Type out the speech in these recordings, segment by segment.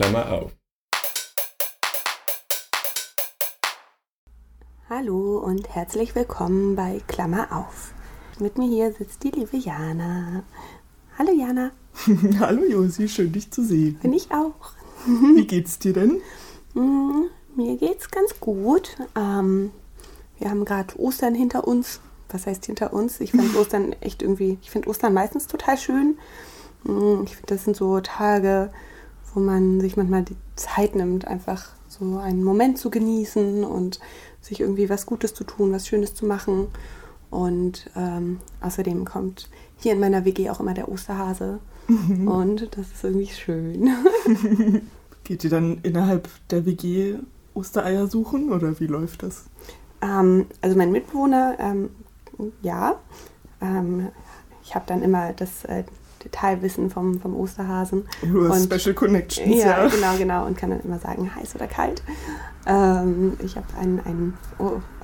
Klammer auf. Hallo und herzlich willkommen bei Klammer auf. Mit mir hier sitzt die liebe Jana. Hallo Jana. Hallo Josi, schön dich zu sehen. Bin ich auch. Wie geht's dir denn? Mm, mir geht's ganz gut. Ähm, wir haben gerade Ostern hinter uns. Was heißt hinter uns? Ich finde Ostern echt irgendwie, ich finde Ostern meistens total schön. Mm, Ich finde, das sind so Tage, wo man sich manchmal die Zeit nimmt, einfach so einen Moment zu genießen und sich irgendwie was Gutes zu tun, was Schönes zu machen. Und ähm, außerdem kommt hier in meiner WG auch immer der Osterhase. Und das ist irgendwie schön. Geht ihr dann innerhalb der WG Ostereier suchen oder wie läuft das? Ähm, also mein Mitbewohner, ähm, ja. Ähm, ich habe dann immer das äh, Detailwissen vom, vom Osterhasen. Hast Und- Special Connections, Ja, ja. genau, genau. Und kann dann immer sagen, heiß oder kalt. Ähm, ich habe ein, ein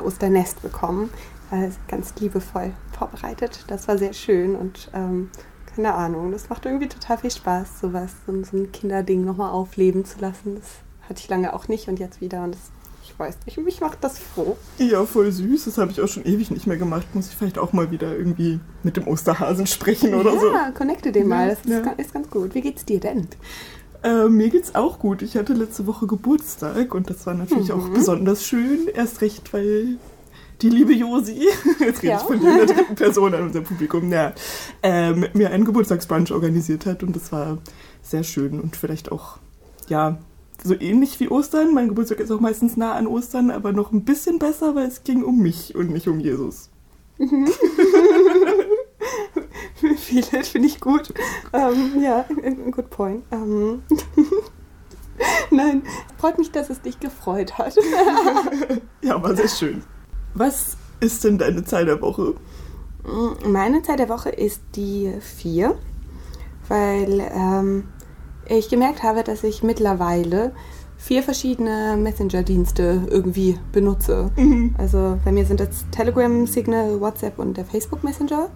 Osternest bekommen, äh, ganz liebevoll vorbereitet. Das war sehr schön und ähm, keine Ahnung, das macht irgendwie total viel Spaß, sowas, so, ein- so ein Kinderding nochmal aufleben zu lassen. Das hatte ich lange auch nicht und jetzt wieder und das, ich weiß nicht, mich macht das froh. Ja, voll süß. Das habe ich auch schon ewig nicht mehr gemacht. Muss ich vielleicht auch mal wieder irgendwie mit dem Osterhasen sprechen oder ja, so. connecte den mal, das ist, Ja. ga- ist ganz gut. Wie geht's dir denn? Äh, mir geht's auch gut. Ich hatte letzte Woche Geburtstag und das war natürlich auch Mhm. besonders schön. Erst recht, weil die liebe Josi, jetzt rede Ja. ich von der dritten Person an unserem Publikum, ja, äh, mit mir einen Geburtstagsbrunch organisiert hat und das war sehr schön und vielleicht auch, ja, so ähnlich wie Ostern. Mein Geburtstag ist auch meistens nah an Ostern, aber noch ein bisschen besser, weil es ging um mich und nicht um Jesus. Vieles finde ich gut. Ähm, ja, good point. Ähm, Nein, freut mich, dass es dich gefreut hat. Ja, war sehr schön. Was ist denn deine Zahl der Woche? Meine Zeit der Woche ist die vier, weil ähm, ich gemerkt habe, dass ich mittlerweile vier verschiedene Messenger-Dienste irgendwie benutze. Also bei mir sind das Telegram, Signal, WhatsApp und der Facebook Messenger.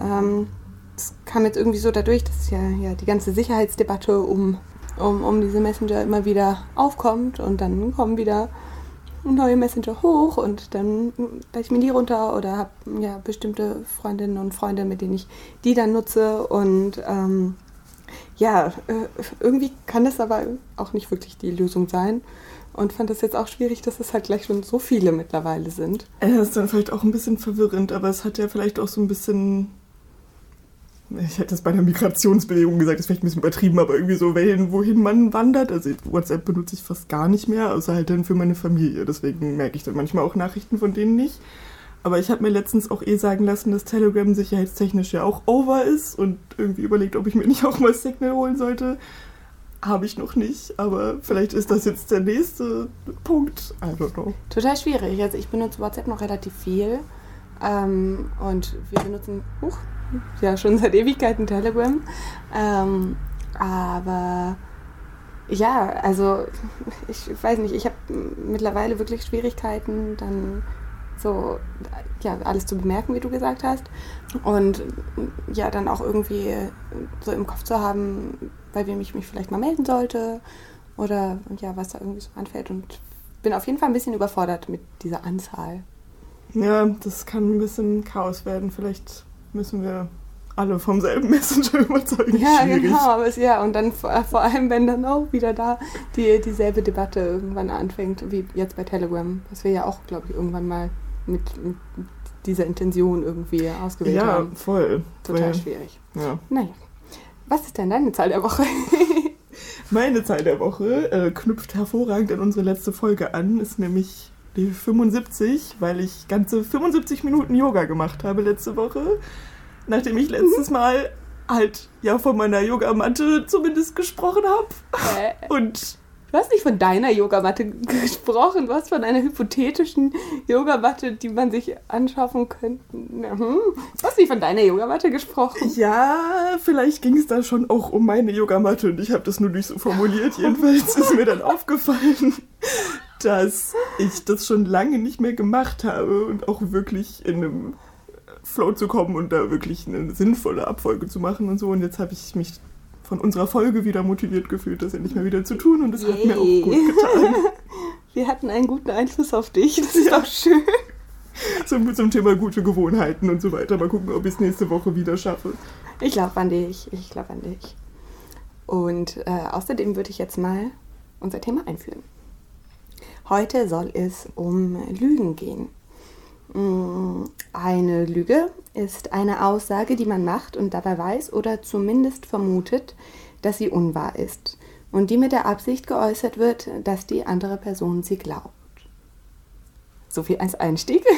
Ähm, das kam jetzt irgendwie so dadurch, dass ja, ja die ganze Sicherheitsdebatte um, um, um diese Messenger immer wieder aufkommt und dann kommen wieder neue Messenger hoch und dann lade ich mir die runter oder habe ja bestimmte Freundinnen und Freunde, mit denen ich die dann nutze und ähm, ja, äh, irgendwie kann das aber auch nicht wirklich die Lösung sein und fand das jetzt auch schwierig, dass es halt gleich schon so viele mittlerweile sind. Ja, ist dann vielleicht auch ein bisschen verwirrend, aber es hat ja vielleicht auch so ein bisschen. Ich hätte es bei einer Migrationsbewegung gesagt, das ist vielleicht ein bisschen übertrieben, aber irgendwie so Wellen, wohin man wandert. Also WhatsApp benutze ich fast gar nicht mehr, außer halt dann für meine Familie. Deswegen merke ich dann manchmal auch Nachrichten von denen nicht. Aber ich habe mir letztens auch eh sagen lassen, dass Telegram sicherheitstechnisch ja auch over ist und irgendwie überlegt, ob ich mir nicht auch mal Signal holen sollte. Habe ich noch nicht, aber vielleicht ist das jetzt der nächste Punkt. I don't know. Total schwierig. Also ich benutze WhatsApp noch relativ viel ähm, und wir benutzen huch, ja schon seit Ewigkeiten Telegram. Ähm, aber ja, also ich weiß nicht, ich habe mittlerweile wirklich Schwierigkeiten, dann so ja, alles zu bemerken, wie du gesagt hast. Und ja, dann auch irgendwie so im Kopf zu haben, bei wem ich mich vielleicht mal melden sollte oder ja, was da irgendwie so anfällt. Und bin auf jeden Fall ein bisschen überfordert mit dieser Anzahl. Ja, das kann ein bisschen Chaos werden. Vielleicht müssen wir alle vom selben Messenger überzeugen. Ja, Schwierig. genau. Aber es, ja, und dann vor, vor allem, wenn dann auch wieder da die, dieselbe Debatte irgendwann anfängt, wie jetzt bei Telegram, was wir ja auch, glaube ich, irgendwann mal mit, mit dieser Intention irgendwie ausgewählt Ja, haben. voll. Total Weil- schwierig. Ja. Naja. Was ist denn deine Zahl der Woche? Meine Zahl der Woche äh, knüpft hervorragend an unsere letzte Folge an, ist nämlich die 75, weil ich ganze 75 Minuten Yoga gemacht habe letzte Woche, nachdem ich letztes Mal halt ja von meiner Yogamatte zumindest gesprochen habe. äh, Und du hast nicht von deiner Yogamatte gesprochen, du hast von einer hypothetischen Yogamatte, die man sich anschaffen könnte. Hm? Du hast nicht von deiner Yogamatte gesprochen. ja, vielleicht ging es da schon auch um meine Yogamatte und ich habe das nur nicht so formuliert. Jedenfalls ist mir dann aufgefallen, dass ich das schon lange nicht mehr gemacht habe und auch wirklich in einem Flow zu kommen und da wirklich eine sinnvolle Abfolge zu machen und so. Und jetzt habe ich mich von unserer Folge wieder motiviert gefühlt, das endlich mal wieder zu tun und das hat mir auch gut getan. Wir hatten einen guten Einfluss auf dich, das ist ja. auch schön. Zum, zum Thema gute Gewohnheiten und so weiter. Mal gucken, ob ich es nächste Woche wieder schaffe. Ich glaube an dich, ich glaube an dich. Und äh, außerdem würde ich jetzt mal unser Thema einführen. Heute soll es um Lügen gehen. Mm, eine Lüge ist eine Aussage, die man macht und dabei weiß oder zumindest vermutet, dass sie unwahr ist und die mit der Absicht geäußert wird, dass die andere Person sie glaubt. So viel als Einstieg.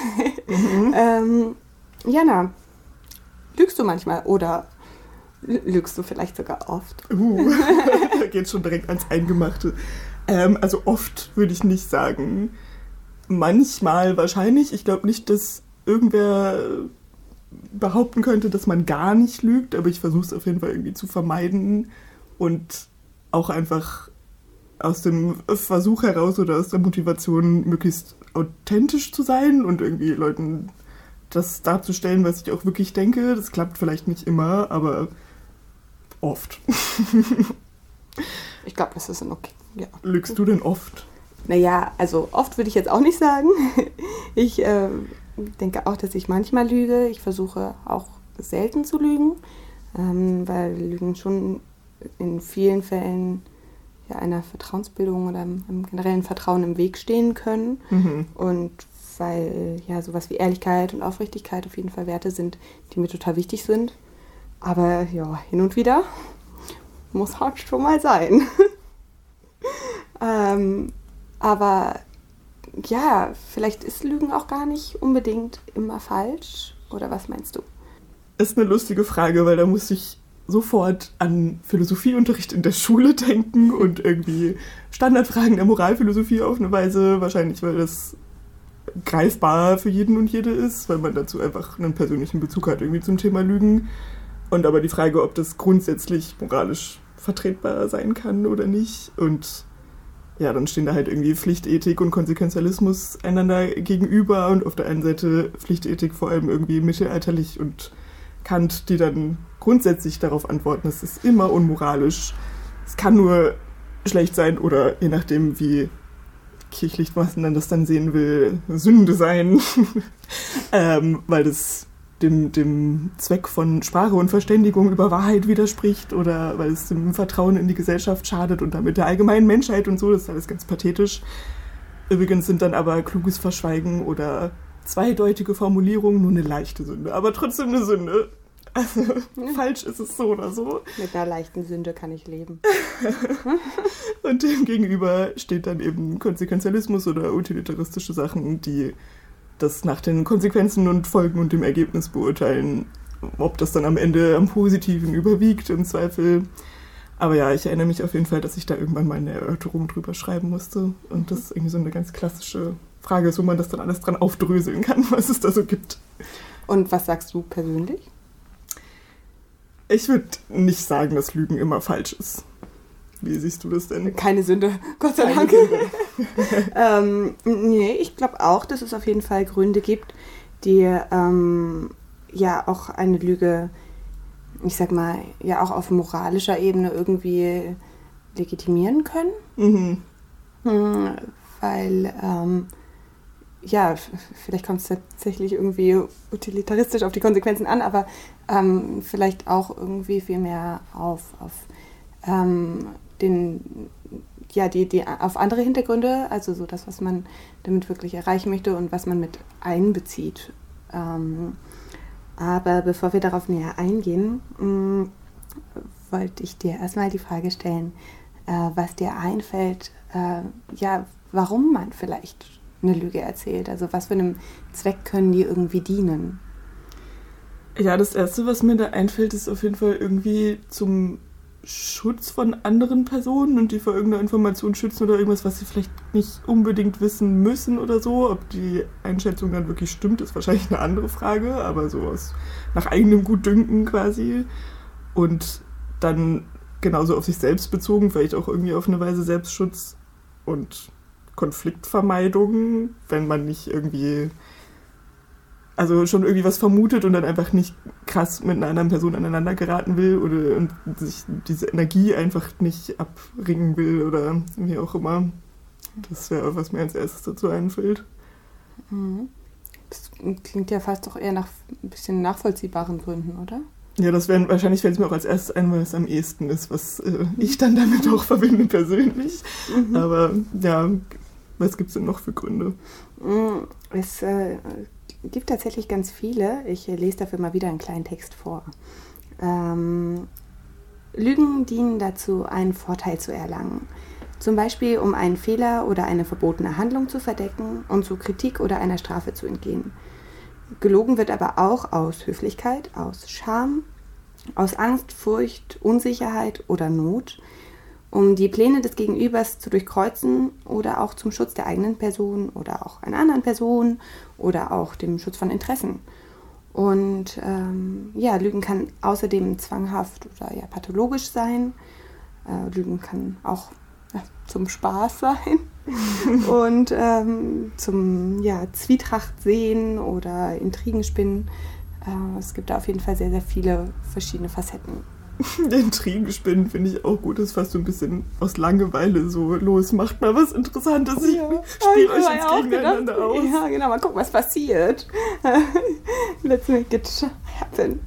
Mhm. ähm, Jana, lügst du manchmal oder lügst du vielleicht sogar oft? Uh, da geht schon direkt ans Eingemachte. Ähm, also oft würde ich nicht sagen. Manchmal wahrscheinlich. Ich glaube nicht, dass irgendwer behaupten könnte, dass man gar nicht lügt, aber ich versuche es auf jeden Fall irgendwie zu vermeiden und auch einfach aus dem Versuch heraus oder aus der Motivation möglichst authentisch zu sein und irgendwie Leuten das darzustellen, was ich auch wirklich denke. Das klappt vielleicht nicht immer, aber oft. ich glaube, das ist in okay. Ja. Lügst du denn oft? Naja, also oft würde ich jetzt auch nicht sagen. Ich äh, denke auch, dass ich manchmal lüge. Ich versuche auch selten zu lügen, ähm, weil Lügen schon in vielen Fällen ja, einer Vertrauensbildung oder einem generellen Vertrauen im Weg stehen können. Mhm. Und weil ja sowas wie Ehrlichkeit und Aufrichtigkeit auf jeden Fall Werte sind, die mir total wichtig sind. Aber ja, hin und wieder muss halt schon mal sein. ähm, aber ja, vielleicht ist Lügen auch gar nicht unbedingt immer falsch. Oder was meinst du? Ist eine lustige Frage, weil da muss ich sofort an Philosophieunterricht in der Schule denken und irgendwie Standardfragen der Moralphilosophie auf eine Weise, wahrscheinlich weil das greifbar für jeden und jede ist, weil man dazu einfach einen persönlichen Bezug hat irgendwie zum Thema Lügen. Und aber die Frage, ob das grundsätzlich moralisch vertretbar sein kann oder nicht. Und ja, dann stehen da halt irgendwie Pflichtethik und Konsequenzialismus einander gegenüber und auf der einen Seite Pflichtethik vor allem irgendwie mittelalterlich und Kant, die dann grundsätzlich darauf antworten, es ist immer unmoralisch. Es kann nur schlecht sein oder je nachdem, wie kirchlich man das dann sehen will, Sünde sein, ähm, weil das dem, dem Zweck von Sprache und Verständigung über Wahrheit widerspricht oder weil es dem Vertrauen in die Gesellschaft schadet und damit der allgemeinen Menschheit und so, das ist alles ganz pathetisch. Übrigens sind dann aber kluges Verschweigen oder zweideutige Formulierungen nur eine leichte Sünde, aber trotzdem eine Sünde. Also falsch ist es so oder so. Mit einer leichten Sünde kann ich leben. und dem gegenüber steht dann eben Konsequenzialismus oder utilitaristische Sachen, die das nach den Konsequenzen und Folgen und dem Ergebnis beurteilen, ob das dann am Ende am Positiven überwiegt im Zweifel. Aber ja, ich erinnere mich auf jeden Fall, dass ich da irgendwann mal eine Erörterung drüber schreiben musste. Und das irgendwie so eine ganz klassische Frage ist, wo man das dann alles dran aufdröseln kann, was es da so gibt. Und was sagst du persönlich? Ich würde nicht sagen, dass Lügen immer falsch ist. Wie siehst du das denn? Keine Sünde, Gott sei Dank. ähm, nee, ich glaube auch, dass es auf jeden Fall Gründe gibt, die ähm, ja auch eine Lüge, ich sag mal, ja auch auf moralischer Ebene irgendwie legitimieren können. Mhm. Hm, weil, ähm, ja, vielleicht kommt es tatsächlich irgendwie utilitaristisch auf die Konsequenzen an, aber ähm, vielleicht auch irgendwie viel mehr auf, auf ähm, den, ja, die, die auf andere Hintergründe, also so das, was man damit wirklich erreichen möchte und was man mit einbezieht. Ähm, aber bevor wir darauf näher eingehen, mh, mm, wollte ich dir erstmal die Frage stellen, äh, was dir einfällt, äh, ja, warum man vielleicht eine Lüge erzählt. Also was für einem Zweck können die irgendwie dienen? Ja, das Erste, was mir da einfällt, ist auf jeden Fall irgendwie zum Schutz von anderen Personen und die vor irgendeiner Information schützen oder irgendwas, was sie vielleicht nicht unbedingt wissen müssen oder so. Ob die Einschätzung dann wirklich stimmt, ist wahrscheinlich eine andere Frage, aber sowas nach eigenem Gutdünken quasi. Und dann genauso auf sich selbst bezogen, vielleicht auch irgendwie auf eine Weise Selbstschutz und Konfliktvermeidung, wenn man nicht irgendwie also schon irgendwie was vermutet und dann einfach nicht krass mit einer anderen Person aneinander geraten will oder und sich diese Energie einfach nicht abringen will oder wie auch immer. Das wäre, was mir als erstes dazu einfällt. Mhm. Das klingt ja fast doch eher nach ein bisschen nachvollziehbaren Gründen, oder? Ja, das wären wahrscheinlich fällt es mir auch als erstes ein, weil es am ehesten ist, was äh, ich dann damit auch verbinde persönlich. Mhm. Aber ja, was gibt es denn noch für Gründe? Mhm. Es äh, gibt tatsächlich ganz viele. Ich lese dafür mal wieder einen kleinen Text vor. Ähm, Lügen dienen dazu, einen Vorteil zu erlangen. Zum Beispiel, um einen Fehler oder eine verbotene Handlung zu verdecken und zu Kritik oder einer Strafe zu entgehen. Gelogen wird aber auch aus Höflichkeit, aus Scham, aus Angst, Furcht, Unsicherheit oder Not, um die Pläne des Gegenübers zu durchkreuzen oder auch zum Schutz der eigenen Person oder auch einer anderen Person oder auch dem Schutz von Interessen. Und ähm, ja, Lügen kann außerdem zwanghaft oder ja pathologisch sein. Äh, Lügen kann auch ja, zum Spaß sein und ähm, zum ja, Zwietracht sehen oder Intrigen spinnen. Äh, es gibt da auf jeden Fall sehr, sehr viele verschiedene Facetten. Intrigen spinnen finde ich auch gut. Das ist fast so ein bisschen aus Langeweile so los. Macht mal was Interessantes. Ich ja. spiele euch jetzt gegeneinander gedacht, aus. Ja, genau. Mal gucken, was passiert. Let's make it happen.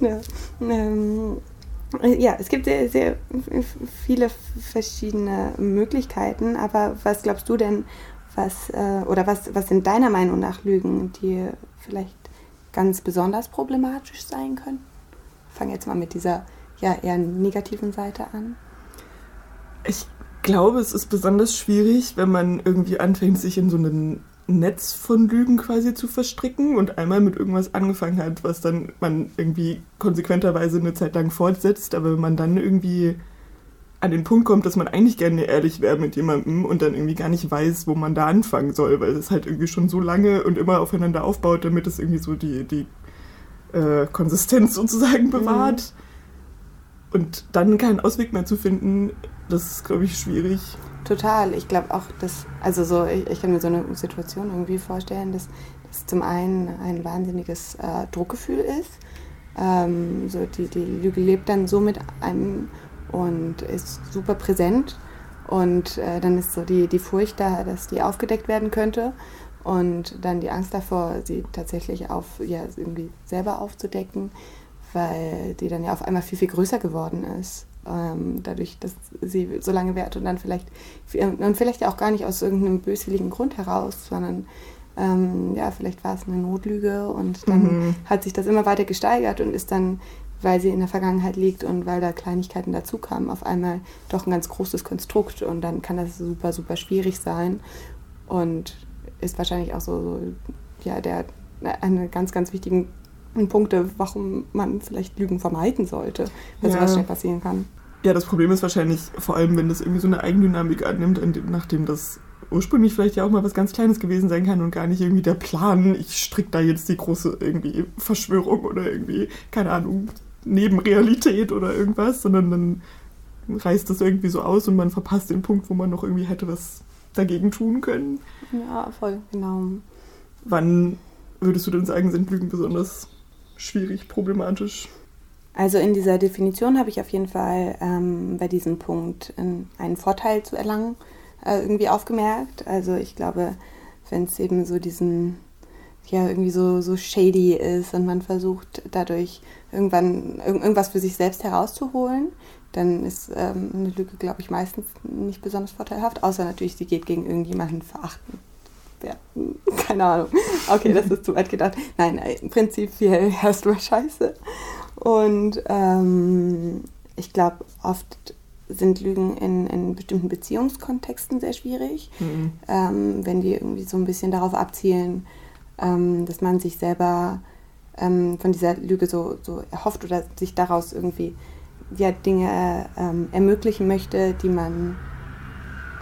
Ja. Ähm, ja, es gibt sehr, sehr viele verschiedene Möglichkeiten, aber was glaubst du denn, was äh, oder was, was sind deiner Meinung nach Lügen, die vielleicht ganz besonders problematisch sein können? Fange jetzt mal mit dieser ja eher negativen Seite an. Ich glaube, es ist besonders schwierig, wenn man irgendwie anfängt, sich in so einen Netz von Lügen quasi zu verstricken und einmal mit irgendwas angefangen hat, was dann man irgendwie konsequenterweise eine Zeit lang fortsetzt, aber wenn man dann irgendwie an den Punkt kommt, dass man eigentlich gerne ehrlich wäre mit jemandem und dann irgendwie gar nicht weiß, wo man da anfangen soll, weil es halt irgendwie schon so lange und immer aufeinander aufbaut, damit es irgendwie so die, die äh, Konsistenz sozusagen bewahrt. Und dann keinen Ausweg mehr zu finden, das ist, glaube ich, schwierig. Total. Ich glaube auch, dass, also so, ich, ich, kann mir so eine Situation irgendwie vorstellen, dass das zum einen ein wahnsinniges äh, Druckgefühl ist. Ähm, so die, die Lüge lebt dann so mit einem und ist super präsent. Und äh, dann ist so die, die Furcht da, dass die aufgedeckt werden könnte. Und dann die Angst davor, sie tatsächlich auf, ja, irgendwie selber aufzudecken, weil die dann ja auf einmal viel, viel größer geworden ist ähm, dadurch, dass sie so lange währt und dann vielleicht, und vielleicht ja auch gar nicht aus irgendeinem böswilligen Grund heraus, sondern ähm, ja, vielleicht war es eine Notlüge und dann mhm. hat sich das immer weiter gesteigert und ist dann, weil sie in der Vergangenheit liegt und weil da Kleinigkeiten dazu kamen, auf einmal doch ein ganz großes Konstrukt und dann kann das super, super schwierig sein und ist wahrscheinlich auch so, so ja, der eine ganz, ganz wichtigen Punkte, warum man vielleicht Lügen vermeiden sollte, weil ja. sowas schnell passieren kann. Ja, das Problem ist wahrscheinlich, vor allem wenn das irgendwie so eine Eigendynamik annimmt, nachdem das ursprünglich vielleicht ja auch mal was ganz Kleines gewesen sein kann und gar nicht irgendwie der Plan, ich stricke da jetzt die große irgendwie Verschwörung oder irgendwie, keine Ahnung, Nebenrealität oder irgendwas, sondern dann reißt das irgendwie so aus und man verpasst den Punkt, wo man noch irgendwie hätte was dagegen tun können. Ja, voll, genau. Wann würdest du denn sagen, sind Lügen besonders schwierig, problematisch. Also in dieser Definition habe ich auf jeden Fall ähm, bei diesem Punkt einen Vorteil zu erlangen äh, irgendwie aufgemerkt. Also ich glaube, wenn es eben so diesen, ja, irgendwie so, so shady ist und man versucht dadurch irgendwann irgendwas für sich selbst herauszuholen, dann ist ähm, eine Lüge, glaube ich, meistens nicht besonders vorteilhaft, außer natürlich, sie geht gegen irgendjemanden verachten ja, keine Ahnung. Okay, das ist zu weit gedacht. Nein, im Prinzip herrscht nur Scheiße. Und ähm, ich glaube, oft sind Lügen in, in bestimmten Beziehungskontexten sehr schwierig, mhm. ähm, wenn die irgendwie so ein bisschen darauf abzielen, ähm, dass man sich selber ähm, von dieser Lüge so, so erhofft oder sich daraus irgendwie ja, Dinge ähm, ermöglichen möchte, die man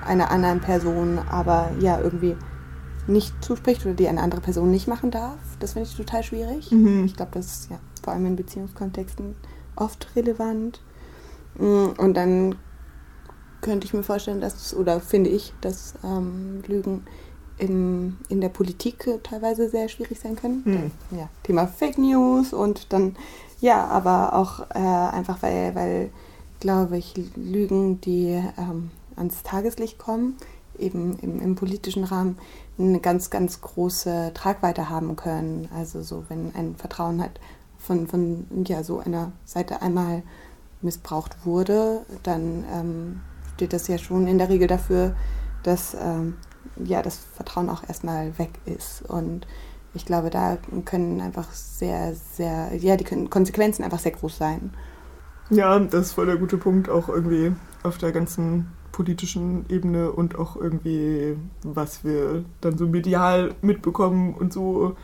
einer anderen Person aber ja irgendwie nicht zuspricht oder die eine andere Person nicht machen darf. Das finde ich total schwierig. Mhm. Ich glaube, das ist ja vor allem in Beziehungskontexten oft relevant. Mm, und dann könnte ich mir vorstellen, dass, oder finde ich, dass ähm, Lügen im, in der Politik teilweise sehr schwierig sein können. Hm. Ja, Thema Fake News und dann, ja, aber auch äh, einfach, weil, weil, glaube ich, Lügen, die ähm, ans Tageslicht kommen, eben im, im, politischen Rahmen eine ganz, ganz große Tragweite haben können. Also so, wenn ein Vertrauen halt von, von ja, so einer Seite einmal missbraucht wurde, dann ähm, steht das ja schon in der Regel dafür, dass ähm, ja, das Vertrauen auch erstmal weg ist. Und ich glaube, da können einfach sehr, sehr, ja, die Konsequenzen einfach sehr groß sein. Ja, das ist voll der gute Punkt, auch irgendwie auf der ganzen politischen Ebene und auch irgendwie, was wir dann so medial mitbekommen und so,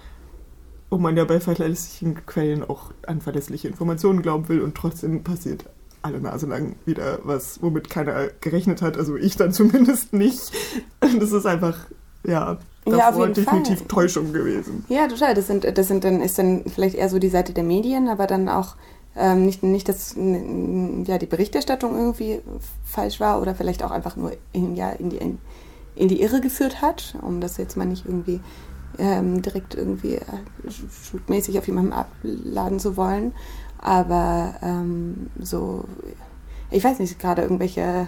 wo man ja bei verlässlichen Quellen auch an verlässliche Informationen glauben will und trotzdem passiert alle Nase lang wieder was, womit keiner gerechnet hat. Also ich dann zumindest nicht. Das ist einfach, ja, davor ja, definitiv Fall. Täuschung gewesen. Ja, total. Das sind, das sind dann, ist dann vielleicht eher so die Seite der Medien, aber dann auch ähm, nicht, nicht, dass ja, die Berichterstattung irgendwie falsch war oder vielleicht auch einfach nur in, ja, in, die, in, in die Irre geführt hat, um das jetzt mal nicht irgendwie ähm, direkt irgendwie äh, schutmäßig auf jemanden abladen zu wollen. Aber ähm, so, ich weiß nicht, gerade irgendwelche äh,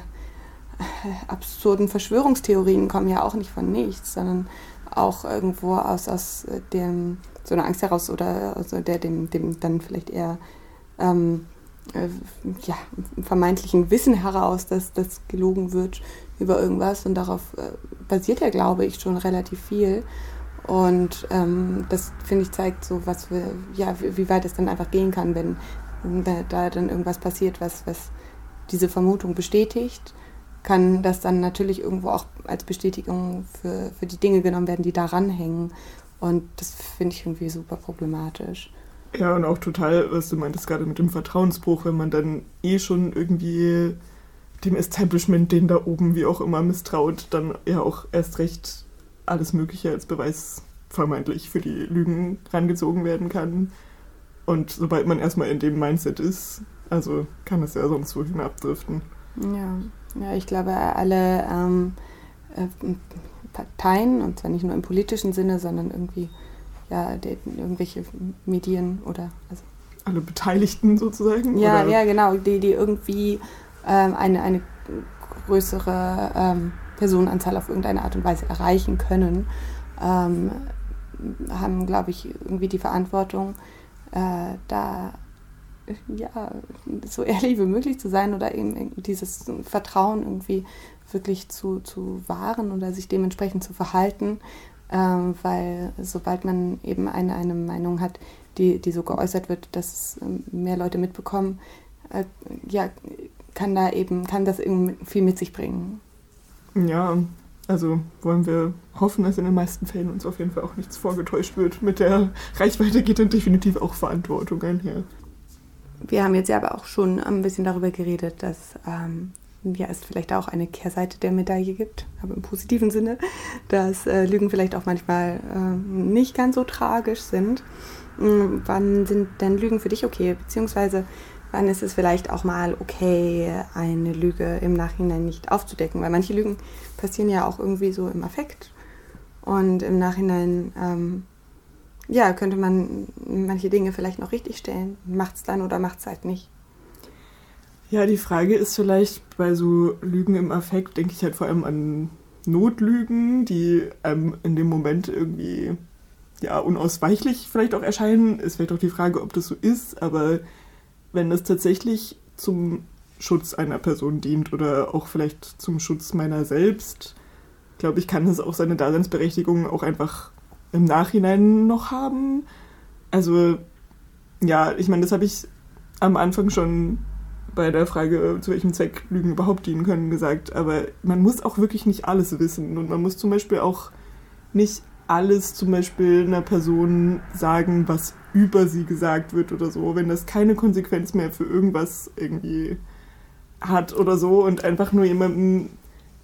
absurden Verschwörungstheorien kommen ja auch nicht von nichts, sondern auch irgendwo aus, aus dem, so einer Angst heraus oder also der dem, dem dann vielleicht eher ähm, äh, ja, vermeintlichen Wissen heraus, dass das gelogen wird über irgendwas und darauf äh, basiert ja, glaube ich, schon relativ viel. Und ähm, das, finde ich, zeigt so, was wir, ja, wie weit es dann einfach gehen kann, wenn, wenn da dann irgendwas passiert, was, was diese Vermutung bestätigt, kann das dann natürlich irgendwo auch als Bestätigung für, für die Dinge genommen werden, die daran hängen. Und das finde ich irgendwie super problematisch. Ja, und auch total, was du meintest gerade mit dem Vertrauensbruch, wenn man dann eh schon irgendwie dem Establishment, den da oben wie auch immer misstraut, dann ja auch erst recht alles Mögliche als Beweis vermeintlich für die Lügen rangezogen werden kann. Und sobald man erstmal in dem Mindset ist, also kann es ja sonst wohin abdriften. Ja, ja ich glaube, alle ähm, äh, Parteien, und zwar nicht nur im politischen Sinne, sondern irgendwie ja, die, irgendwelche Medien oder also alle Beteiligten sozusagen? Ja, oder? ja, genau, die, die irgendwie ähm, eine, eine größere ähm, Personenanzahl auf irgendeine Art und Weise erreichen können, ähm, haben, glaube ich, irgendwie die Verantwortung, äh, da ja, so ehrlich wie möglich zu sein oder eben dieses Vertrauen irgendwie wirklich zu, zu wahren oder sich dementsprechend zu verhalten, ähm, weil sobald man eben eine, eine Meinung hat, die, die so geäußert wird, dass ähm, mehr Leute mitbekommen, äh, ja, kann da eben, kann das irgendwie viel mit sich bringen. Ja, also wollen wir hoffen, dass in den meisten Fällen uns auf jeden Fall auch nichts vorgetäuscht wird. Mit der Reichweite geht dann definitiv auch Verantwortung einher. Wir haben jetzt ja aber auch schon ein bisschen darüber geredet, dass ähm, ja, es vielleicht auch eine Kehrseite der Medaille gibt, aber im positiven Sinne, dass äh, Lügen vielleicht auch manchmal äh, nicht ganz so tragisch sind. Mhm, wann sind denn Lügen für dich okay? Beziehungsweise wann ist es vielleicht auch mal okay, eine Lüge im Nachhinein nicht aufzudecken? Weil manche Lügen passieren ja auch irgendwie so im Affekt. Und im Nachhinein, ähm, ja, könnte man manche Dinge vielleicht noch richtig stellen. Macht es dann oder macht es halt nicht? Ja, die Frage ist vielleicht bei so Lügen im Affekt, denke ich halt vor allem an Notlügen, die einem in dem Moment irgendwie ja unausweichlich vielleicht auch erscheinen. Ist vielleicht auch die Frage, ob das so ist, aber wenn das tatsächlich zum Schutz einer Person dient oder auch vielleicht zum Schutz meiner selbst, glaube ich, kann es auch seine Daseinsberechtigung auch einfach im Nachhinein noch haben. Also, ja, ich meine, das habe ich am Anfang schon bei der Frage, zu welchem Zweck Lügen überhaupt dienen können, gesagt. Aber man muss auch wirklich nicht alles wissen. Und man muss zum Beispiel auch nicht alles zum Beispiel einer Person sagen, was über sie gesagt wird oder so, wenn das keine Konsequenz mehr für irgendwas irgendwie hat oder so und einfach nur jemandem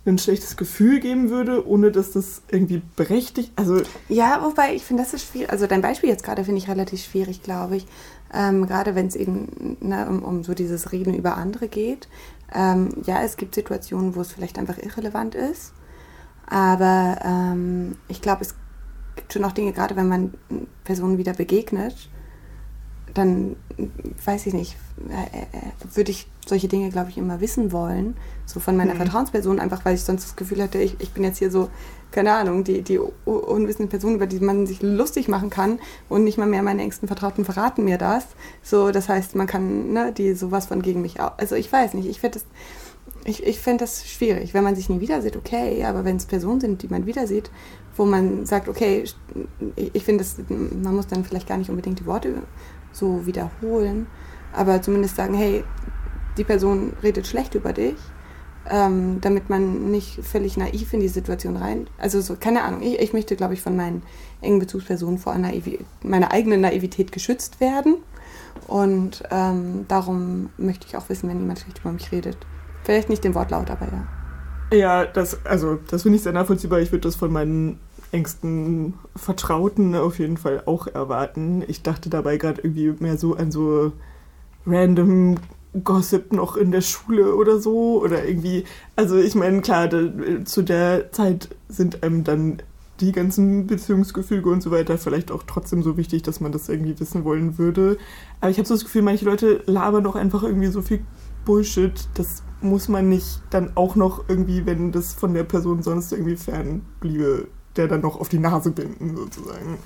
ein schlechtes Gefühl geben würde, ohne dass das irgendwie berechtigt. Also ja, wobei ich finde, das ist schwierig. Also dein Beispiel jetzt gerade finde ich relativ schwierig, glaube ich. Ähm, gerade wenn es eben ne, um, um, so dieses Reden über andere geht. Ähm, ja, es gibt Situationen, wo es vielleicht einfach irrelevant ist. Aber ähm, ich glaube, es gibt schon auch Dinge, gerade wenn man Personen wieder begegnet, dann weiß ich nicht, äh, äh, würde ich solche Dinge, glaube ich, immer wissen wollen. So von meiner mhm. Vertrauensperson, einfach weil ich sonst das Gefühl hatte, ich, ich bin jetzt hier so, keine Ahnung, die, die unwissende Person, über die man sich lustig machen kann und nicht mal mehr meine engsten Vertrauten verraten mir das. So, das heißt, man kann ne, die sowas von gegen mich auch. Also ich weiß nicht, ich finde das. Ich, ich fände das schwierig, wenn man sich nie wieder sieht, okay, aber wenn es Personen sind, die man wieder sieht, wo man sagt, okay, ich, ich finde, man muss dann vielleicht gar nicht unbedingt die Worte so wiederholen, aber zumindest sagen, hey, die Person redet schlecht über dich, ähm, damit man nicht völlig naiv in die Situation rein. Also so, keine Ahnung, ich, ich möchte, glaube ich, von meinen engen Bezugspersonen vor Naiv meiner eigenen Naivität geschützt werden. Und ähm, darum möchte ich auch wissen, wenn jemand schlecht über mich redet. Vielleicht nicht den Wortlaut, aber ja. Ja, das, also, das finde ich sehr nachvollziehbar. Ich würde das von meinen engsten Vertrauten auf jeden Fall auch erwarten. Ich dachte dabei gerade irgendwie mehr so an so random Gossip noch in der Schule oder so oder irgendwie. Also ich meine, klar, da, zu der Zeit sind einem dann die ganzen Beziehungsgefüge und so weiter vielleicht auch trotzdem so wichtig, dass man das irgendwie wissen wollen würde. Aber ich habe so das Gefühl, manche Leute labern doch einfach irgendwie so viel Bullshit. Das muss man nicht dann auch noch irgendwie, wenn das von der Person sonst irgendwie fernbliebe, der dann noch auf die Nase binden, sozusagen.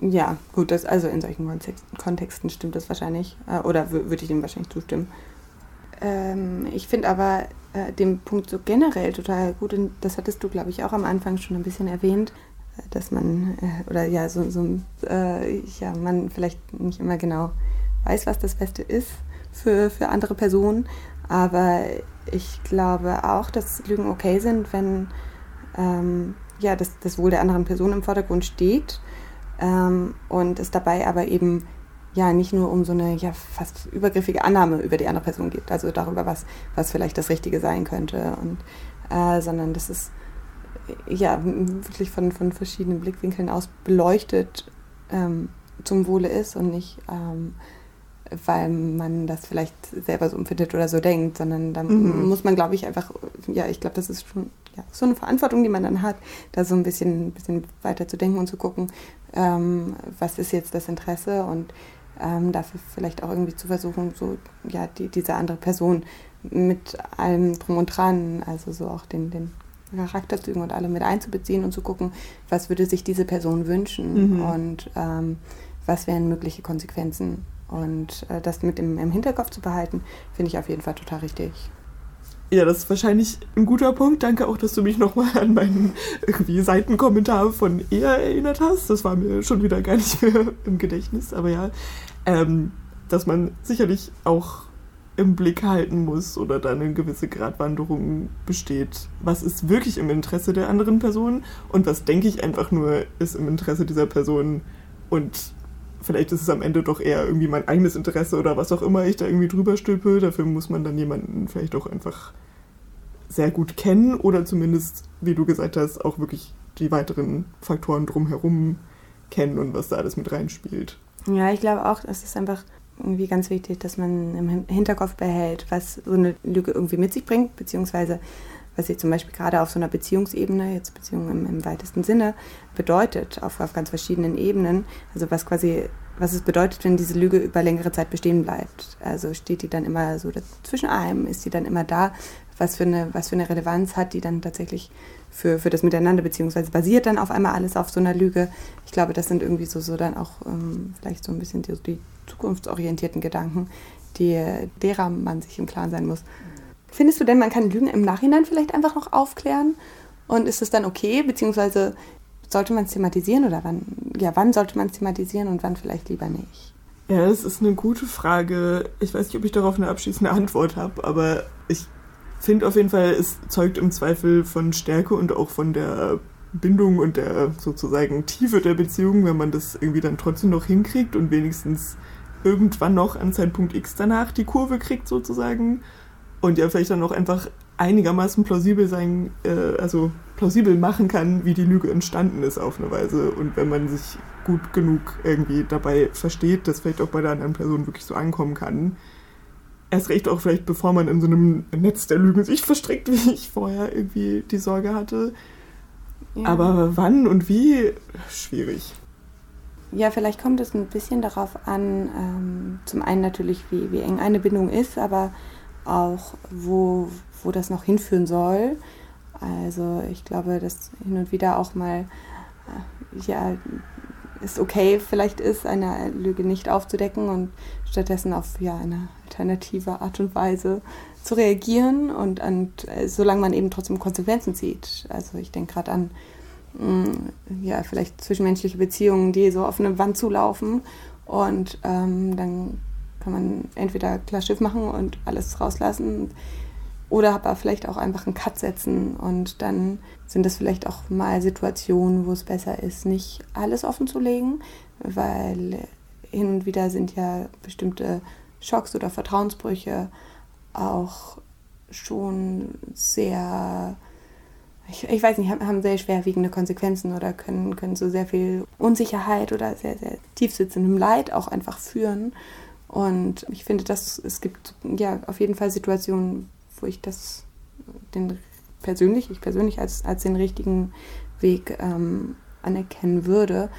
Ja, gut, das, also in solchen Kontexten stimmt das wahrscheinlich. Äh, oder würde ich dem wahrscheinlich zustimmen. Ähm, ich finde aber äh, den Punkt so generell total gut, und das hattest du, glaube ich, auch am Anfang schon ein bisschen erwähnt, äh, dass man, äh, oder ja, so, so äh, ja, man vielleicht nicht immer genau weiß, was das Beste ist für, für andere Personen. Aber ich glaube auch, dass Lügen okay sind, wenn ähm, ja, das, das Wohl der anderen Person im Vordergrund steht ähm, und es dabei aber eben ja nicht nur um so eine ja fast übergriffige Annahme über die andere Person geht, also darüber, was, was vielleicht das Richtige sein könnte, und, äh, sondern dass es ja wirklich von, von verschiedenen Blickwinkeln aus beleuchtet ähm, zum Wohle ist und nicht ähm, weil man das vielleicht selber so empfindet oder so denkt, sondern da mhm. muss man, glaube ich, einfach, ja, ich glaube, das ist schon ja, so eine Verantwortung, die man dann hat, da so ein bisschen, ein bisschen weiter zu denken und zu gucken, ähm, was ist jetzt das Interesse und ähm, dafür vielleicht auch irgendwie zu versuchen, so ja, die, diese andere Person mit allem drum und dran, also so auch den, den Charakterzügen und allem mit einzubeziehen und zu gucken, was würde sich diese Person wünschen mhm. und ähm, was wären mögliche Konsequenzen. Und äh, das mit im, im Hinterkopf zu behalten, finde ich auf jeden Fall total richtig. Ja, das ist wahrscheinlich ein guter Punkt. Danke auch, dass du mich nochmal an meinen irgendwie Seitenkommentar von eher erinnert hast. Das war mir schon wieder gar nicht mehr im Gedächtnis. Aber ja, ähm, dass man sicherlich auch im Blick halten muss oder da eine gewisse Gratwanderung besteht. Was ist wirklich im Interesse der anderen Person und was denke ich einfach nur ist im Interesse dieser Person und vielleicht ist es am Ende doch eher irgendwie mein eigenes Interesse oder was auch immer ich da irgendwie drüber stülpe. Dafür muss man dann jemanden vielleicht auch einfach sehr gut kennen oder zumindest, wie du gesagt hast, auch wirklich die weiteren Faktoren drumherum kennen und was da alles mit reinspielt. Ja, ich glaube auch, es ist einfach irgendwie ganz wichtig, dass man im Hinterkopf behält, was so eine Lüge irgendwie mit sich bringt, beziehungsweise was sie zum Beispiel gerade auf so einer Beziehungsebene, jetzt Beziehung im, im weitesten Sinne, bedeutet, auf, auf ganz verschiedenen Ebenen. Also was quasi, was es bedeutet, wenn diese Lüge über längere Zeit bestehen bleibt. Also steht die dann immer so zwischen einem, ist die dann immer da, was für eine, was für eine Relevanz hat die dann tatsächlich für, für das Miteinander, beziehungsweise basiert dann auf einmal alles auf so einer Lüge. Ich glaube, das sind irgendwie so, so dann auch ähm, vielleicht so ein bisschen die, die zukunftsorientierten Gedanken, die, derer man sich im Klaren sein muss. Findest du denn, man kann Lügen im Nachhinein vielleicht einfach noch aufklären? Und ist es dann okay, beziehungsweise sollte man es thematisieren oder wann, ja, wann sollte man es thematisieren und wann vielleicht lieber nicht? Ja, das ist eine gute Frage. Ich weiß nicht, ob ich darauf eine abschließende Antwort habe, aber ich finde auf jeden Fall, es zeugt im Zweifel von Stärke und auch von der Bindung und der sozusagen Tiefe der Beziehung, wenn man das irgendwie dann trotzdem noch hinkriegt und wenigstens irgendwann noch an Zeitpunkt X danach die Kurve kriegt sozusagen und ja vielleicht dann auch einfach einigermaßen plausibel sein, äh, also plausibel machen kann, wie die Lüge entstanden ist auf eine Weise und wenn man sich gut genug irgendwie dabei versteht, dass vielleicht auch bei der anderen Person wirklich so ankommen kann. Erst recht auch vielleicht, bevor man in so einem Netz der Lügen sich verstrickt, wie ich vorher irgendwie die Sorge hatte. Ja. Aber wann und wie? Schwierig. Ja, vielleicht kommt es ein bisschen darauf an, ähm, zum einen natürlich, wie, wie eng eine Bindung ist, aber auch, wo, wo das noch hinführen soll. Also ich glaube, dass hin und wieder auch mal äh, ja, es okay vielleicht ist, eine Lüge nicht aufzudecken und stattdessen auf ja, eine alternative Art und Weise zu reagieren und, und äh, solange man eben trotzdem Konsequenzen zieht. Also ich denke gerade an mm, ja, vielleicht zwischenmenschliche Beziehungen, die so auf eine Wand zulaufen und ähm, dann kann man entweder klar Schiff machen und alles rauslassen oder aber vielleicht auch einfach einen Cut setzen und dann sind das vielleicht auch mal Situationen, wo es besser ist, nicht alles offen zu legen, weil hin und wieder sind ja bestimmte Schocks oder Vertrauensbrüche auch schon sehr, ich, ich weiß nicht, haben sehr schwerwiegende Konsequenzen oder können, können zu sehr viel Unsicherheit oder sehr, sehr tiefsitzendem Leid auch einfach führen. Und ich finde, dass es gibt ja auf jeden Fall Situationen, wo ich das den persönlich, ich persönlich als, als den richtigen Weg ähm, anerkennen würde,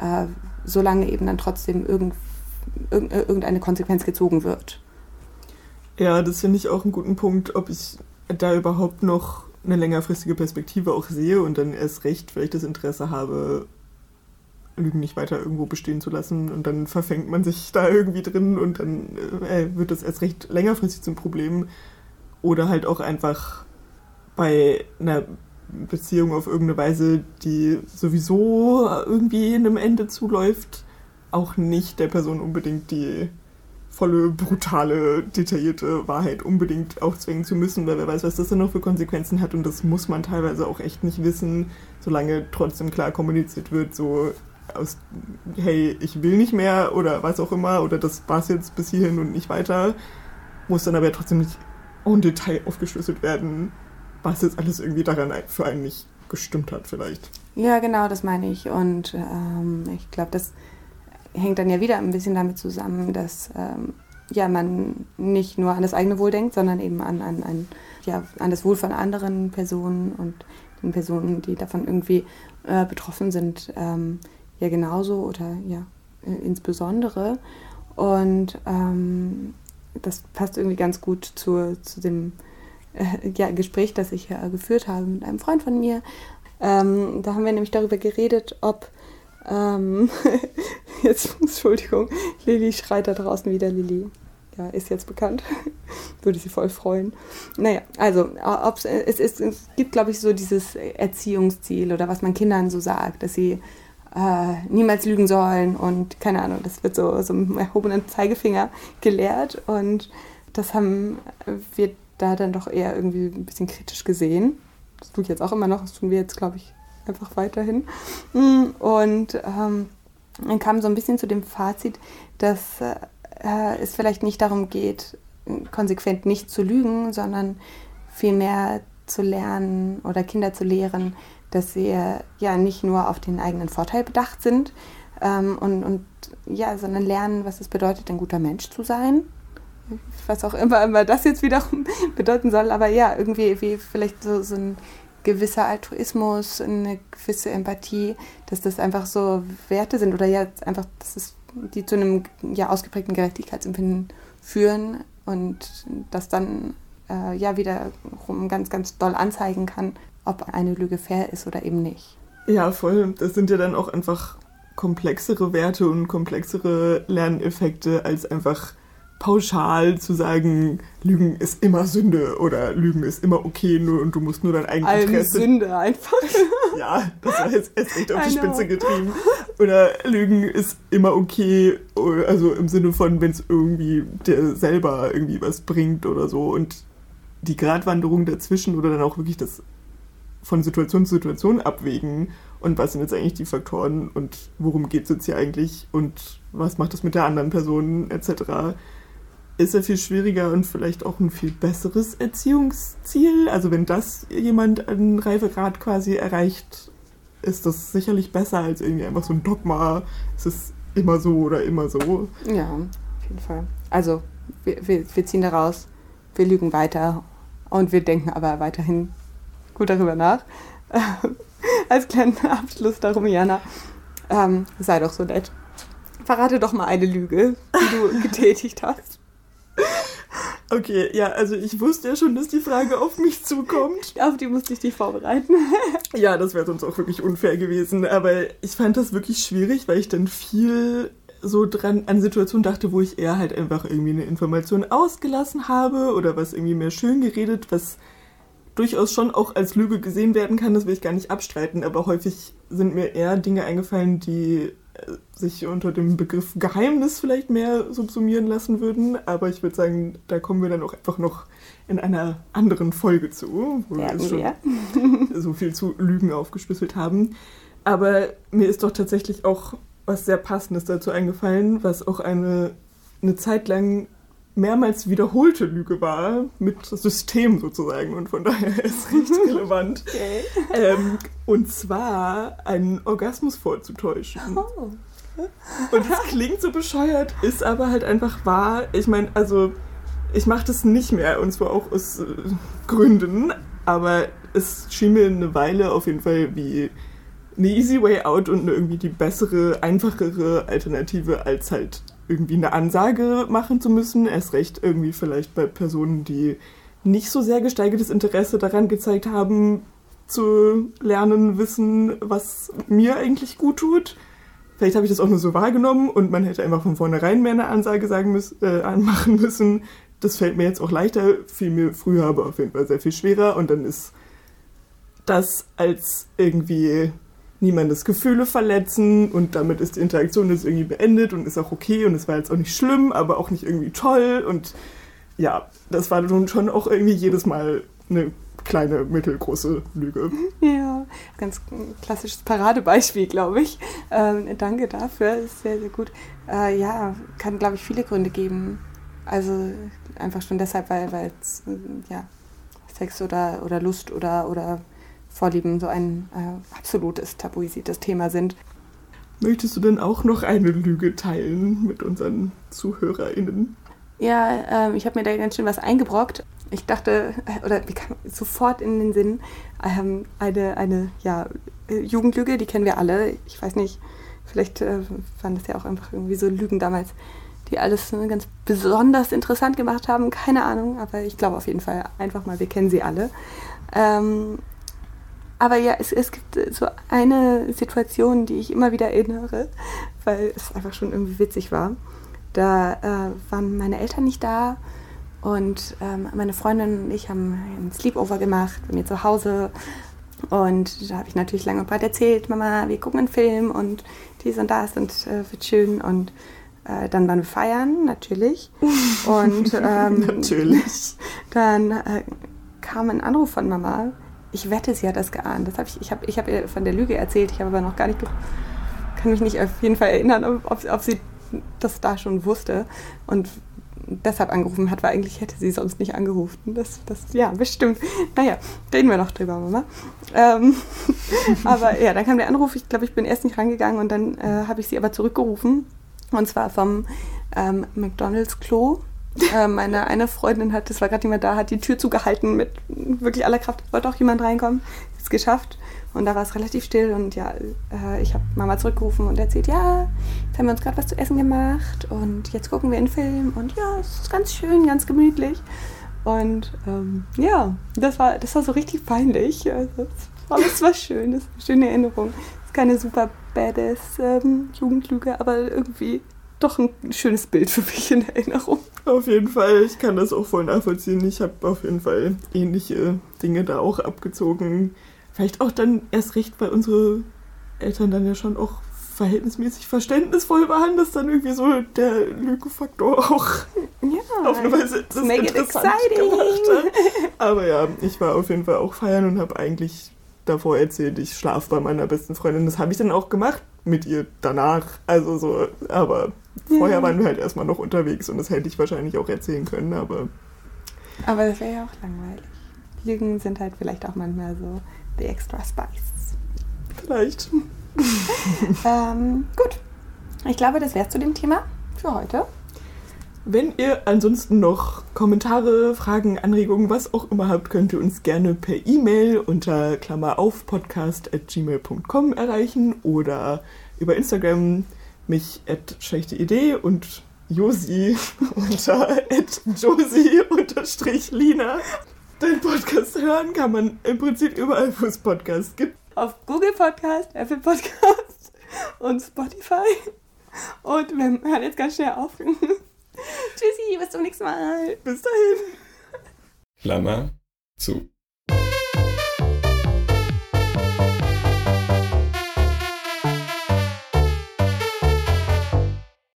äh, solange eben dann trotzdem irgend, irg irgendeine Konsequenz gezogen wird. Ja, das finde ich auch einen guten Punkt, ob ich da überhaupt noch eine längerfristige Perspektive auch sehe und dann erst recht vielleicht das Interesse habe, Lügen nicht weiter irgendwo bestehen zu lassen. Und dann verfängt man sich da irgendwie drin und dann äh, wird das erst recht längerfristig zum Problem, oder halt auch einfach bei einer Beziehung auf irgendeine Weise, die sowieso irgendwie einem Ende zuläuft, auch nicht der Person unbedingt die volle, brutale, detaillierte Wahrheit unbedingt aufzwängen zu müssen, weil wer weiß, was das dann noch für Konsequenzen hat. Und das muss man teilweise auch echt nicht wissen, solange trotzdem klar kommuniziert wird, so aus, hey, ich will nicht mehr oder was auch immer oder das war's jetzt bis hierhin und nicht weiter, muss dann aber trotzdem nicht en Detail aufgeschlüsselt werden, was jetzt alles irgendwie daran für einen nicht gestimmt hat vielleicht. Ja, genau, das meine ich. Und ähm, ich glaube, das hängt dann ja wieder ein bisschen damit zusammen, dass ähm, ja, man nicht nur an das eigene Wohl denkt, sondern eben an, an, an, ja, an das Wohl von anderen Personen und den Personen, die davon irgendwie äh, betroffen sind, ähm, ja genauso oder ja äh, insbesondere. Und ähm, das passt irgendwie ganz gut zu, zu dem äh, ja, Gespräch, das ich ja geführt habe mit einem Freund von mir. Ähm, da haben wir nämlich darüber geredet, ob ähm, jetzt, Entschuldigung, Lilly schreit da draußen wieder, Lilly. Ja, ist jetzt bekannt. Würde sie voll freuen. Naja, also ob's, es, ist, es gibt, glaube ich, so dieses Erziehungsziel oder was man Kindern so sagt, dass sie äh, niemals lügen sollen und keine Ahnung, das wird so, so mit erhobenen Zeigefinger gelehrt und das haben wir da dann doch eher irgendwie ein bisschen kritisch gesehen. Das tue ich jetzt auch immer noch, das tun wir jetzt, glaube ich, einfach weiterhin. Mm, und ähm, dann kam so ein bisschen zu dem Fazit, dass äh, es vielleicht nicht darum geht, konsequent nicht zu lügen, sondern vielmehr zu lernen oder Kinder zu lehren, dass sie ja nicht nur auf den eigenen Vorteil bedacht sind ähm, und, und ja, sondern lernen, was es bedeutet, ein guter Mensch zu sein. Was auch immer, immer das jetzt wiederum bedeuten soll, aber ja, irgendwie wie vielleicht so, so ein gewisser Altruismus, eine gewisse Empathie, dass das einfach so Werte sind oder ja einfach, dass es die zu einem ja ausgeprägten Gerechtigkeitsempfinden führen und das dann äh, ja wiederum ganz, ganz doll anzeigen kann, ob eine Lüge fair ist oder eben nicht. Ja, voll. Das sind ja dann auch einfach komplexere Werte und komplexere Lerneffekte, als einfach pauschal zu sagen, Lügen ist immer Sünde oder Lügen ist immer okay nur und du musst nur dein eigenes Interesse. Sünde einfach. ja, das war jetzt erst echt auf die Spitze getrieben. Oder Lügen ist immer okay, also im Sinne von, wenn es irgendwie dir selber irgendwie was bringt oder so. Und die Gratwanderung dazwischen oder dann auch wirklich das von Situation zu Situation abwägen und was sind jetzt eigentlich die Faktoren und worum geht es jetzt hier eigentlich und was macht das mit der anderen Person etc. Ist ja viel schwieriger und vielleicht auch ein viel besseres Erziehungsziel. Also wenn das jemand an Reifegrad quasi erreicht, ist das sicherlich besser als irgendwie einfach so ein Dogma, es ist immer so oder immer so. Ja, auf jeden Fall. Also wir, wir, wir ziehen daraus, wir lügen weiter und wir denken aber weiterhin gut darüber nach. als kleinen Abschluss darum, Jana, ähm, sei doch so nett. Verrate doch mal eine Lüge, die du getätigt hast. Okay, ja, also ich wusste ja schon, dass die Frage auf mich zukommt. Auf die musste ich dich vorbereiten. ja, das wäre sonst auch wirklich unfair gewesen. Aber ich fand das wirklich schwierig, weil ich dann viel so dran an Situationen dachte, wo ich eher halt einfach irgendwie eine Information ausgelassen habe oder was irgendwie mehr schön geredet, was durchaus schon auch als Lüge gesehen werden kann, das will ich gar nicht abstreiten, aber häufig sind mir eher Dinge eingefallen, die äh, sich unter dem Begriff Geheimnis vielleicht mehr subsumieren lassen würden. Aber ich würde sagen, da kommen wir dann auch einfach noch in einer anderen Folge zu, wo Werden wir schon wir. so viel zu Lügen aufgeschlüsselt haben. Aber mir ist doch tatsächlich auch was sehr Passendes dazu eingefallen, was auch eine, eine Zeit lang mehrmals wiederholte Lüge war, mit System sozusagen und von daher ist es recht relevant. Okay. Ähm, und zwar einen Orgasmus vorzutäuschen. Oh. Und es klingt so bescheuert, ist aber halt einfach wahr. Ich meine, also ich mache das nicht mehr und zwar auch aus äh, Gründen, aber es schien mir eine Weile auf jeden Fall wie eine easy way out und irgendwie die bessere, einfachere Alternative als halt irgendwie eine Ansage machen zu müssen. Erst recht irgendwie vielleicht bei Personen, die nicht so sehr gesteigertes Interesse daran gezeigt haben, zu lernen, wissen, was mir eigentlich gut tut. Vielleicht habe ich das auch nur so wahrgenommen und man hätte einfach von vornherein mehr eine Ansage sagen müssen, äh, machen müssen. Das fällt mir jetzt auch leichter, fiel mir früher aber auf jeden Fall sehr viel schwerer und dann ist das als irgendwie niemandes Gefühle verletzen und damit ist die Interaktion jetzt irgendwie beendet und ist auch okay und es war jetzt auch nicht schlimm, aber auch nicht irgendwie toll und ja, das war nun schon auch irgendwie jedes Mal eine kleine, mittelgroße Lüge. Ja, ganz klassisches Paradebeispiel, glaube ich. Ähm, danke dafür, ist sehr, sehr gut. Äh, ja, kann, glaube ich, viele Gründe geben. Also einfach schon deshalb, weil es ja, Sex oder, oder Lust oder, oder Vorlieben so ein äh, absolutes tabuisiertes Thema sind. Möchtest du denn auch noch eine Lüge teilen mit unseren ZuhörerInnen? Ja, ähm, ich habe mir da ganz schön was eingebrockt. Ich dachte, äh, oder mir kam sofort in den Sinn, ähm, eine, eine ja, äh, Jugendlüge, die kennen wir alle. Ich weiß nicht, vielleicht äh, waren das ja auch einfach irgendwie so Lügen damals, die alles äh, ganz besonders interessant gemacht haben. Keine Ahnung, aber ich glaube auf jeden Fall einfach mal, wir kennen sie alle. Ähm, aber ja, es, es gibt so eine Situation, die ich immer wieder erinnere, weil es einfach schon irgendwie witzig war. Da äh, waren meine Eltern nicht da und ähm, meine Freundin und ich haben einen Sleepover gemacht bei mir zu Hause. Und da habe ich natürlich lange und breit erzählt, Mama, wir gucken einen Film und dies und das und äh, wird schön. Und äh, dann waren wir feiern, natürlich. Und ähm, Natürlich. dann äh, kam ein Anruf von Mama. Ich wette, sie hat das geahnt. Das hab ich ich habe ich hab ihr von der Lüge erzählt. Ich habe aber noch gar nicht, kann mich nicht auf jeden Fall erinnern, ob, ob, ob sie das da schon wusste und deshalb angerufen hat, weil eigentlich hätte sie sonst nicht angerufen. Das, das, ja, bestimmt. Naja, reden wir noch drüber, Mama. Ähm, aber ja, dann kam der Anruf. Ich glaube, ich bin erst nicht rangegangen und dann äh, habe ich sie aber zurückgerufen. Und zwar vom ähm, McDonalds-Klo. Äh, meine eine Freundin hat, das war gerade jemand da, hat die Tür zugehalten mit wirklich aller Kraft. Wollte auch jemand reinkommen. Ist geschafft. Und da war es relativ still und ja, äh, ich habe Mama zurückgerufen und erzählt, ja, jetzt haben wir uns gerade was zu essen gemacht und jetzt gucken wir einen Film und ja, es ist ganz schön, ganz gemütlich. Und ähm, ja, das war, das war so richtig peinlich. Also, es war, schön, das ist eine schöne Erinnerung. Es ist keine super badass ähm, Jugendlüge, aber irgendwie doch ein schönes Bild für mich in Erinnerung. Auf jeden Fall, ich kann das auch voll nachvollziehen. Ich habe auf jeden Fall ähnliche Dinge da auch abgezogen. Vielleicht auch dann erst recht, weil unsere Eltern dann ja schon auch verhältnismäßig verständnisvoll waren, dass dann irgendwie so der Lügenfaktor auch Ja, auf eine Weise das make it interessant exciting. gemacht hat. Aber ja, ich war auf jeden Fall auch feiern und habe eigentlich davor erzählt, ich schlafe bei meiner besten Freundin. Das habe ich dann auch gemacht mit ihr danach. Also so, aber. Vorher waren wir halt erstmal noch unterwegs und das hätte ich wahrscheinlich auch erzählen können, aber Aber das wäre ja auch langweilig. Lügen sind halt vielleicht auch manchmal so the extra spice. vielleicht. ähm, gut. Ich glaube, das wäre zu dem Thema für heute. Wenn ihr ansonsten noch Kommentare, Fragen, Anregungen, was auch immer habt, könnt ihr uns gerne per E-Mail unter Klammer auf podcast.gmail.com erreichen oder über Instagram mich at schlechte Idee und Josi unter at Josi unterstrich Lina. Den Podcast hören kann man im Prinzip überall, wo es Podcasts gibt. Auf Google Podcast, Apple Podcast und Spotify. Und wir hören jetzt ganz schnell auf. Tschüssi, bis zum nächsten Mal. Bis dahin. Klammer zu.